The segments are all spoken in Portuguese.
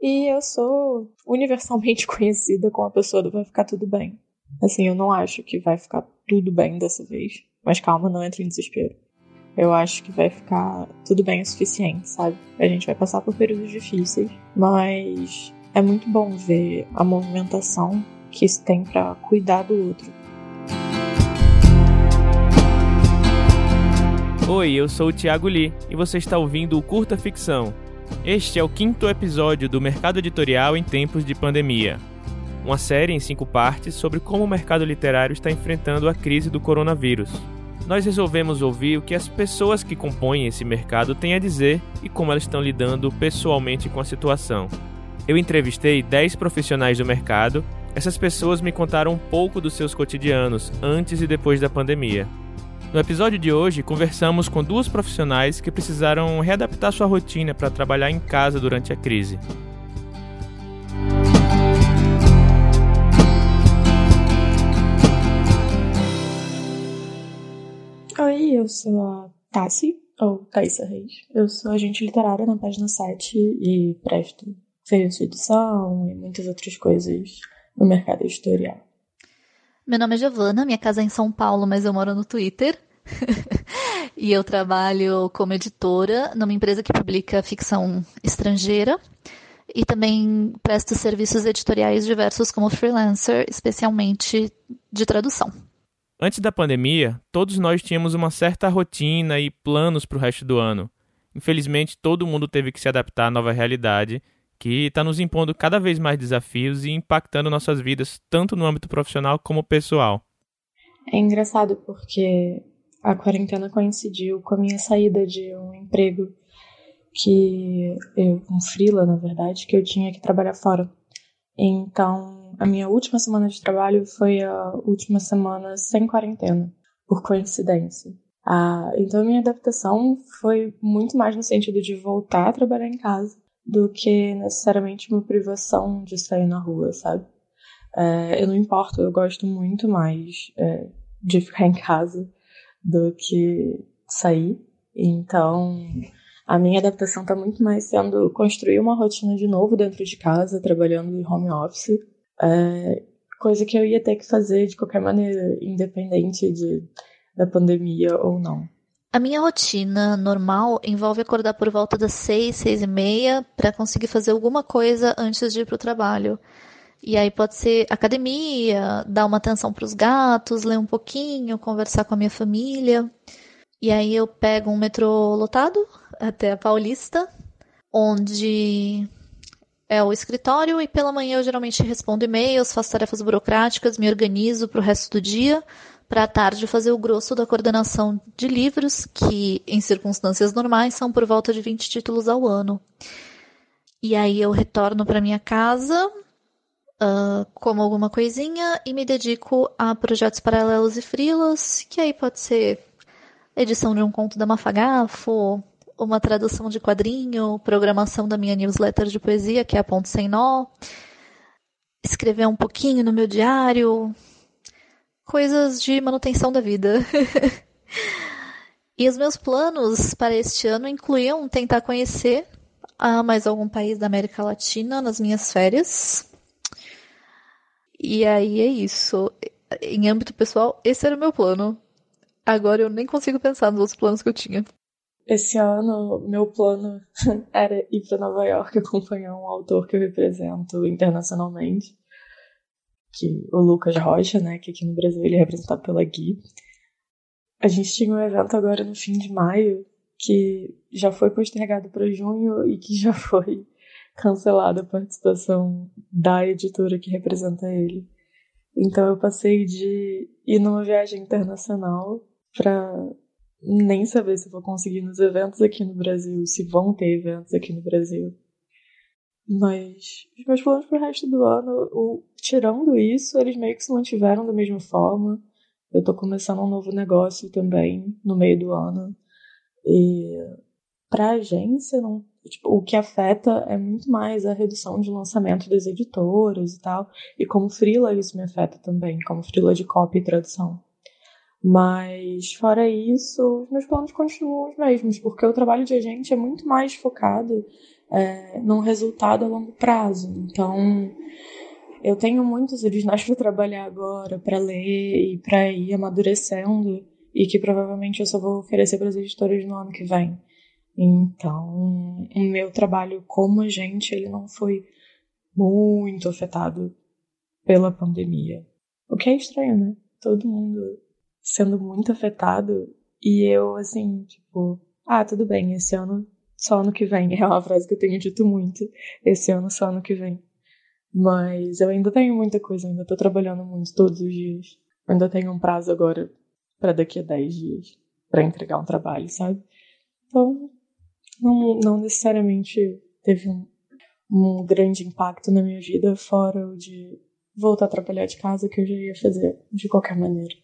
E eu sou universalmente conhecida como a pessoa do vai ficar tudo bem. Assim, eu não acho que vai ficar tudo bem dessa vez. Mas calma, não entre em desespero. Eu acho que vai ficar tudo bem o suficiente, sabe? A gente vai passar por períodos difíceis, mas é muito bom ver a movimentação que se tem para cuidar do outro. Oi, eu sou o Thiago Lee e você está ouvindo o Curta Ficção. Este é o quinto episódio do Mercado Editorial em Tempos de Pandemia. Uma série em cinco partes sobre como o mercado literário está enfrentando a crise do coronavírus. Nós resolvemos ouvir o que as pessoas que compõem esse mercado têm a dizer e como elas estão lidando pessoalmente com a situação. Eu entrevistei 10 profissionais do mercado. Essas pessoas me contaram um pouco dos seus cotidianos antes e depois da pandemia. No episódio de hoje, conversamos com duas profissionais que precisaram readaptar sua rotina para trabalhar em casa durante a crise. Oi, eu sou a Tassi, ou Thaisa Reis. Eu sou agente literária na página 7 e presto serviço de edição e muitas outras coisas no mercado editorial. Meu nome é Giovana, minha casa é em São Paulo, mas eu moro no Twitter. e eu trabalho como editora numa empresa que publica ficção estrangeira e também presto serviços editoriais diversos como freelancer, especialmente de tradução. Antes da pandemia, todos nós tínhamos uma certa rotina e planos para o resto do ano. Infelizmente, todo mundo teve que se adaptar à nova realidade que está nos impondo cada vez mais desafios e impactando nossas vidas, tanto no âmbito profissional como pessoal. É engraçado porque a quarentena coincidiu com a minha saída de um emprego que eu, um freela, na verdade, que eu tinha que trabalhar fora. Então, a minha última semana de trabalho foi a última semana sem quarentena, por coincidência. Ah, então, a minha adaptação foi muito mais no sentido de voltar a trabalhar em casa do que necessariamente uma privação de sair na rua, sabe? É, eu não importo, eu gosto muito mais é, de ficar em casa do que sair. Então, a minha adaptação está muito mais sendo construir uma rotina de novo dentro de casa, trabalhando em home office. É, coisa que eu ia ter que fazer de qualquer maneira, independente de, da pandemia ou não. A minha rotina normal envolve acordar por volta das seis, seis e meia para conseguir fazer alguma coisa antes de ir para o trabalho. E aí pode ser academia, dar uma atenção para os gatos, ler um pouquinho, conversar com a minha família. E aí eu pego um metrô lotado até a Paulista, onde é o escritório, e pela manhã eu geralmente respondo e-mails, faço tarefas burocráticas, me organizo para o resto do dia, para tarde fazer o grosso da coordenação de livros, que em circunstâncias normais são por volta de 20 títulos ao ano. E aí eu retorno para minha casa, uh, como alguma coisinha e me dedico a projetos paralelos e frilas, que aí pode ser edição de um conto da Mafagafo, uma tradução de quadrinho, programação da minha newsletter de poesia, que é a Ponto Sem Nó, escrever um pouquinho no meu diário, coisas de manutenção da vida. e os meus planos para este ano incluíam tentar conhecer a mais algum país da América Latina nas minhas férias. E aí é isso. Em âmbito pessoal, esse era o meu plano. Agora eu nem consigo pensar nos outros planos que eu tinha. Esse ano, meu plano era ir para Nova York acompanhar um autor que eu represento internacionalmente que o Lucas Rocha, né, que aqui no Brasil ele é representado pela Gui. A gente tinha um evento agora no fim de maio que já foi postergado para junho e que já foi cancelada a participação da editora que representa ele. Então eu passei de ir numa viagem internacional para nem saber se vou conseguir nos eventos aqui no Brasil, se vão ter eventos aqui no Brasil. Mas os meus planos pro resto do ano, o, tirando isso, eles meio que se mantiveram da mesma forma. Eu tô começando um novo negócio também no meio do ano. E pra agência, não, tipo, o que afeta é muito mais a redução de lançamento das editoras e tal. E como freela isso me afeta também, como freela de copy e tradução. Mas fora isso, os meus planos continuam os mesmos, porque o trabalho de agente é muito mais focado é, num resultado a longo prazo. Então, eu tenho muitos originais para trabalhar agora, para ler e para ir amadurecendo, e que provavelmente eu só vou oferecer para as editoras no ano que vem. Então, o meu trabalho como agente, ele não foi muito afetado pela pandemia. O que é estranho, né? Todo mundo sendo muito afetado e eu, assim, tipo, ah, tudo bem, esse ano só ano que vem. É uma frase que eu tenho dito muito. Esse ano só ano que vem. Mas eu ainda tenho muita coisa, ainda tô trabalhando muito todos os dias. Eu ainda tenho um prazo agora para daqui a 10 dias para entregar um trabalho, sabe? Então, não, não necessariamente teve um, um grande impacto na minha vida, fora o de voltar a trabalhar de casa, que eu já ia fazer de qualquer maneira.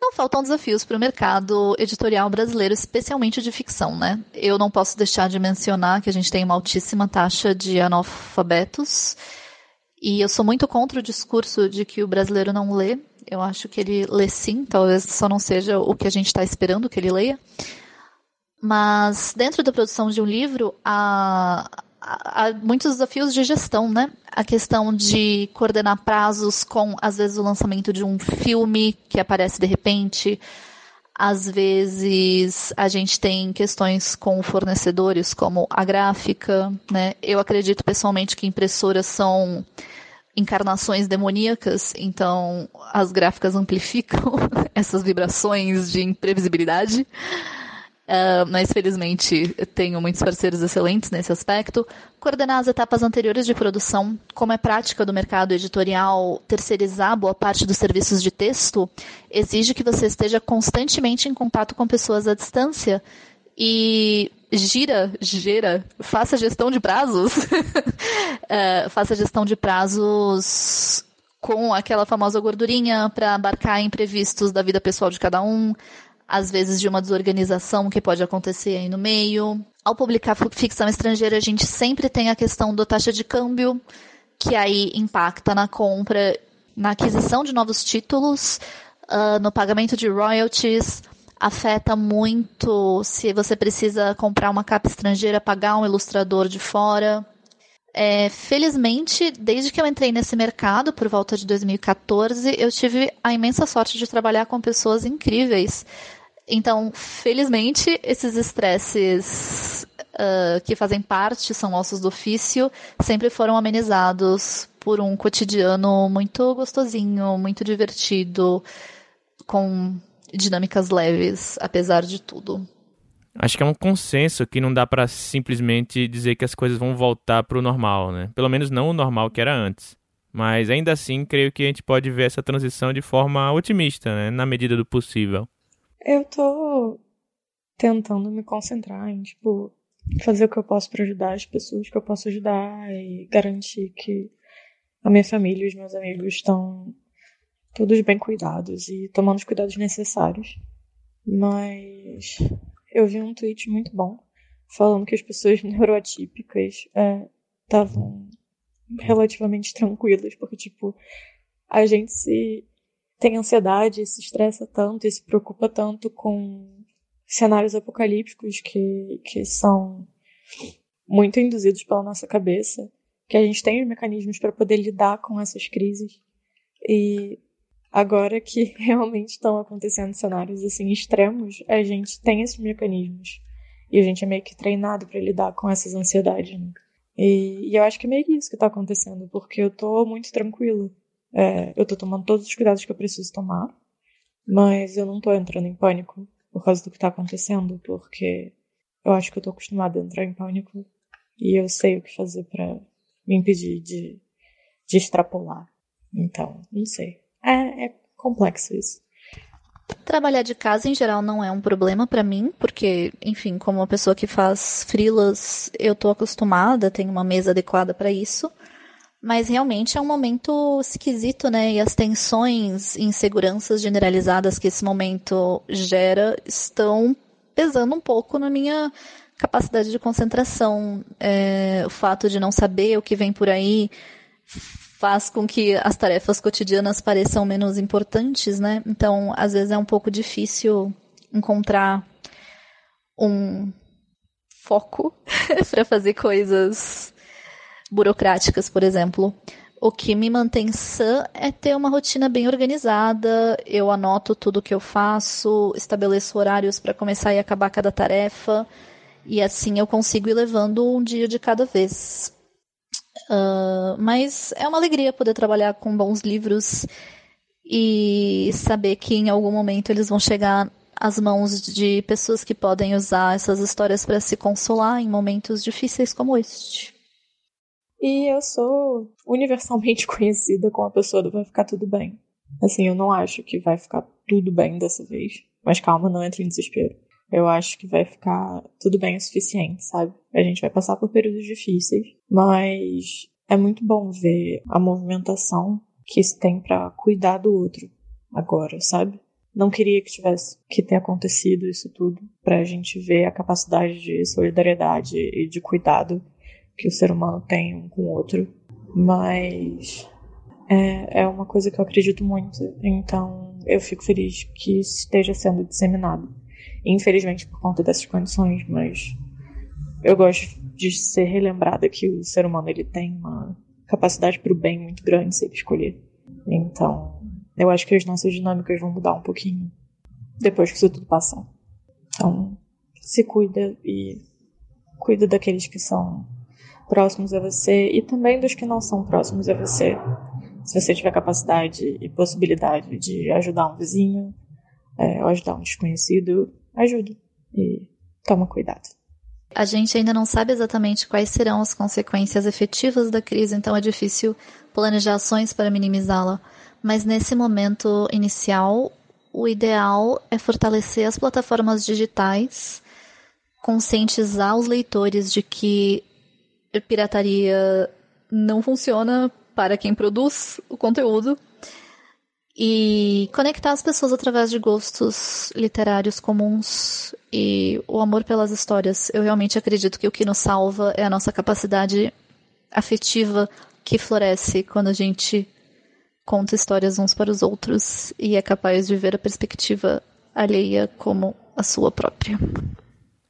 Não faltam desafios para o mercado editorial brasileiro, especialmente de ficção, né? Eu não posso deixar de mencionar que a gente tem uma altíssima taxa de analfabetos. E eu sou muito contra o discurso de que o brasileiro não lê. Eu acho que ele lê sim, talvez só não seja o que a gente está esperando que ele leia. Mas dentro da produção de um livro, há, há, muitos desafios de gestão, né? A questão de coordenar prazos com, às vezes, o lançamento de um filme que aparece de repente. Às vezes a gente tem questões com fornecedores, como a gráfica, né? Eu acredito pessoalmente que impressoras são encarnações demoníacas, então as gráficas amplificam essas vibrações de imprevisibilidade. Uh, mas felizmente tenho muitos parceiros excelentes nesse aspecto. Coordenar as etapas anteriores de produção, como é prática do mercado editorial terceirizar boa parte dos serviços de texto, exige que você esteja constantemente em contato com pessoas à distância e gira, gira, faça gestão de prazos, uh, faça gestão de prazos com aquela famosa gordurinha para abarcar imprevistos da vida pessoal de cada um, às vezes de uma desorganização que pode acontecer aí no meio. Ao publicar ficção estrangeira, a gente sempre tem a questão da taxa de câmbio, que aí impacta na compra, na aquisição de novos títulos, uh, no pagamento de royalties, afeta muito se você precisa comprar uma capa estrangeira, pagar um ilustrador de fora. É, felizmente, desde que eu entrei nesse mercado, por volta de 2014, eu tive a imensa sorte de trabalhar com pessoas incríveis, então, felizmente, esses estresses uh, que fazem parte, são ossos do ofício, sempre foram amenizados por um cotidiano muito gostosinho, muito divertido, com dinâmicas leves, apesar de tudo. Acho que é um consenso que não dá para simplesmente dizer que as coisas vão voltar para o normal, né? Pelo menos não o normal que era antes. Mas ainda assim, creio que a gente pode ver essa transição de forma otimista, né? Na medida do possível. Eu tô tentando me concentrar em, tipo, fazer o que eu posso para ajudar as pessoas que eu posso ajudar e garantir que a minha família e os meus amigos estão todos bem cuidados e tomando os cuidados necessários. Mas eu vi um tweet muito bom falando que as pessoas neuroatípicas estavam é, relativamente tranquilas, porque, tipo, a gente se tem ansiedade, se estressa tanto e se preocupa tanto com cenários apocalípticos que, que são muito induzidos pela nossa cabeça, que a gente tem os mecanismos para poder lidar com essas crises. E agora que realmente estão acontecendo cenários assim extremos, a gente tem esses mecanismos. E a gente é meio que treinado para lidar com essas ansiedades. Né? E, e, eu acho que é meio isso que está acontecendo, porque eu tô muito tranquila. É, eu tô tomando todos os cuidados que eu preciso tomar, mas eu não tô entrando em pânico por causa do que tá acontecendo, porque eu acho que eu tô acostumada a entrar em pânico e eu sei o que fazer para me impedir de, de extrapolar. Então, não sei. É, é complexo isso. Trabalhar de casa em geral não é um problema para mim, porque, enfim, como uma pessoa que faz frilas, eu tô acostumada, tenho uma mesa adequada para isso. Mas realmente é um momento esquisito, né? E as tensões e inseguranças generalizadas que esse momento gera estão pesando um pouco na minha capacidade de concentração. É, o fato de não saber o que vem por aí faz com que as tarefas cotidianas pareçam menos importantes, né? Então, às vezes é um pouco difícil encontrar um foco para fazer coisas burocráticas, por exemplo. O que me mantém sã é ter uma rotina bem organizada. Eu anoto tudo que eu faço, estabeleço horários para começar e acabar cada tarefa. E assim eu consigo ir levando um dia de cada vez. Uh, mas é uma alegria poder trabalhar com bons livros e saber que em algum momento eles vão chegar às mãos de pessoas que podem usar essas histórias para se consolar em momentos difíceis como este. E eu sou universalmente conhecida como a pessoa do vai ficar tudo bem. Assim, eu não acho que vai ficar tudo bem dessa vez. Mas calma, não entre em desespero. Eu acho que vai ficar tudo bem o suficiente, sabe? A gente vai passar por períodos difíceis, mas é muito bom ver a movimentação que se tem para cuidar do outro agora, sabe? Não queria que tivesse que ter acontecido isso tudo pra gente ver a capacidade de solidariedade e de cuidado que o ser humano tem um com o outro, mas é, é uma coisa que eu acredito muito, então eu fico feliz que esteja sendo disseminado. Infelizmente por conta dessas condições, mas eu gosto de ser relembrada que o ser humano ele tem uma capacidade para o bem muito grande se ele escolher. Então, eu acho que as nossas dinâmicas vão mudar um pouquinho depois que isso tudo passar. Então, se cuida e cuida daqueles que são próximos a você e também dos que não são próximos a você. Se você tiver capacidade e possibilidade de ajudar um vizinho é, ou ajudar um desconhecido, ajude e toma cuidado. A gente ainda não sabe exatamente quais serão as consequências efetivas da crise, então é difícil planejar ações para minimizá-la. Mas nesse momento inicial, o ideal é fortalecer as plataformas digitais, conscientizar os leitores de que pirataria não funciona para quem produz o conteúdo e conectar as pessoas através de gostos literários comuns e o amor pelas histórias. Eu realmente acredito que o que nos salva é a nossa capacidade afetiva que floresce quando a gente conta histórias uns para os outros e é capaz de ver a perspectiva alheia como a sua própria.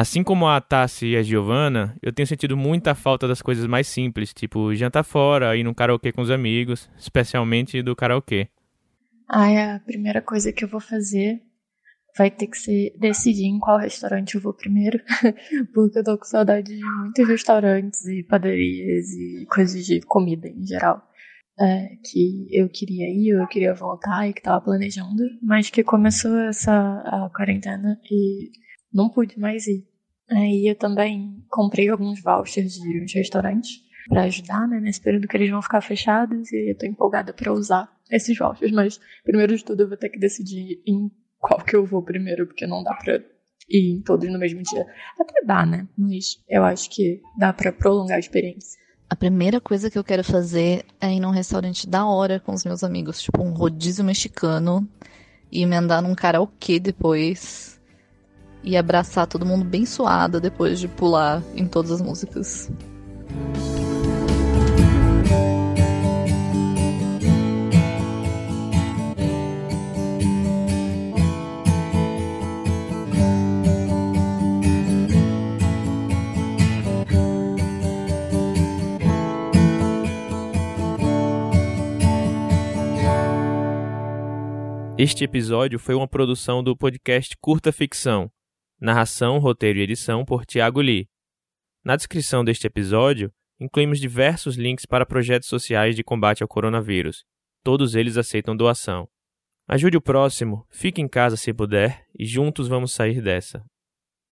Assim como a Tassi e a Giovana, eu tenho sentido muita falta das coisas mais simples, tipo jantar fora, ir num karaokê com os amigos, especialmente do karaokê. Ai, a primeira coisa que eu vou fazer vai ter que ser decidir em qual restaurante eu vou primeiro, porque eu tô com saudade de muitos restaurantes e padarias e coisas de comida em geral. É, que eu queria ir, eu queria voltar e que tava planejando, mas que começou essa a quarentena e não pude mais ir. Aí eu também comprei alguns vouchers de uns restaurantes para ajudar, né, nesse período que eles vão ficar fechados e eu tô empolgada para usar esses vouchers, mas primeiro de tudo eu vou ter que decidir em qual que eu vou primeiro, porque não dá pra ir em todos no mesmo dia. Até dá, né? Mas eu acho que dá para prolongar a experiência. A primeira coisa que eu quero fazer é ir num restaurante da hora com os meus amigos, tipo um rodízio mexicano, e emendar num karaokê depois e abraçar todo mundo bem suada depois de pular em todas as músicas. Este episódio foi uma produção do podcast Curta Ficção, Narração, roteiro e edição por Tiago Lee. Na descrição deste episódio, incluímos diversos links para projetos sociais de combate ao coronavírus. Todos eles aceitam doação. Ajude o próximo, fique em casa se puder e juntos vamos sair dessa.